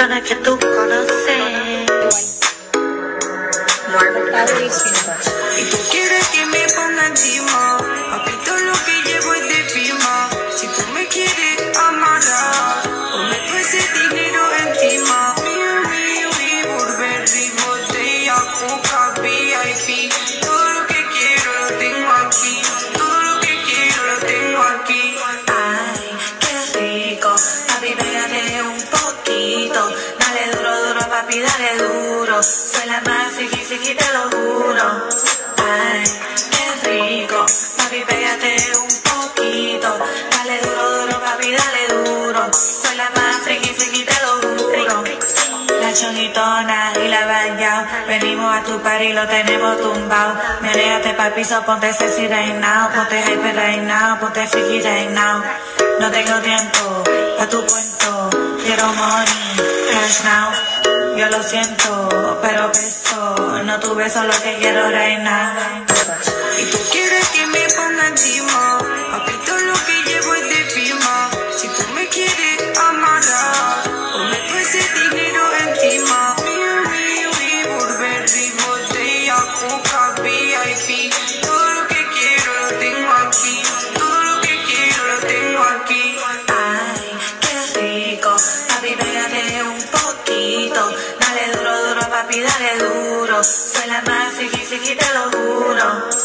forma que tú conoces. Y Cinebus. Si tú quieres que me ponga encima, duro, duro. Soy la más friki, friki, te lo juro. Ay, qué rico, papi, pégate un poquito. Dale duro, duro, papi, dale duro. Soy la más friki, friki, te lo juro. La chonguitona y la vaya, venimos a tu par y lo tenemos tumbado. Menéate pa'l piso, ponte sexy right now, ponte hyper right ponte freaky right. No tengo tiempo pa' tu cuento, quiero money, cash now. Yo lo siento, pero beso, no tu beso lo que quiero now. Si tú quieres que me ponga encima, papito lo que llevo es de firma. Si tú me quieres amarrar, o me ese dinero encima. Mío, mío, mi Burberry, botella, coca, papi, dale duro. Soy la más friki, friki, te lo juro.